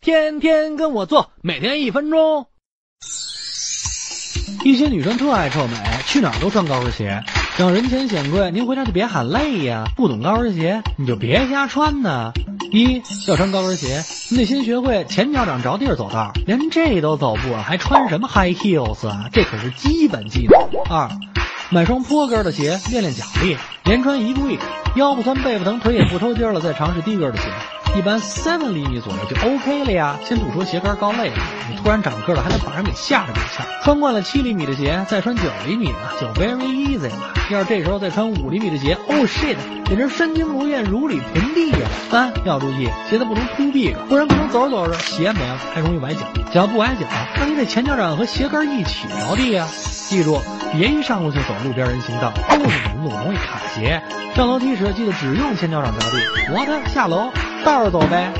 天天跟我做，每天一分钟。一些女生特爱臭美，去哪儿都穿高跟鞋，让人前显贵。您回家就别喊累呀，不懂高跟鞋你就别瞎穿呐。一要穿高跟鞋，你得先学会前脚掌着地儿走道，连这都走不稳，还穿什么 high heels 啊？这可是基本技能。二，买双坡跟的鞋练练脚力，连穿一个 week，腰不酸背不疼腿也不抽筋了，再尝试低跟的鞋。一般三厘米左右就 OK 了呀。先不说鞋跟高累了，你突然长个了，还能把人给吓着够呛。穿惯了七厘米的鞋，再穿九厘米的就 very easy 了。要是这时候再穿五厘米的鞋，oh shit，简直身轻如燕，如履平地呀。三要注意，鞋子不能突壁个，不然不能走着走着鞋没了，还容易崴脚。脚不崴脚，那你得前脚掌和鞋跟一起着地呀。记住，别一上路就走路边人行道，都是人路，容易卡鞋。上楼梯时记得只用前脚掌着地。我的下楼。道儿走呗。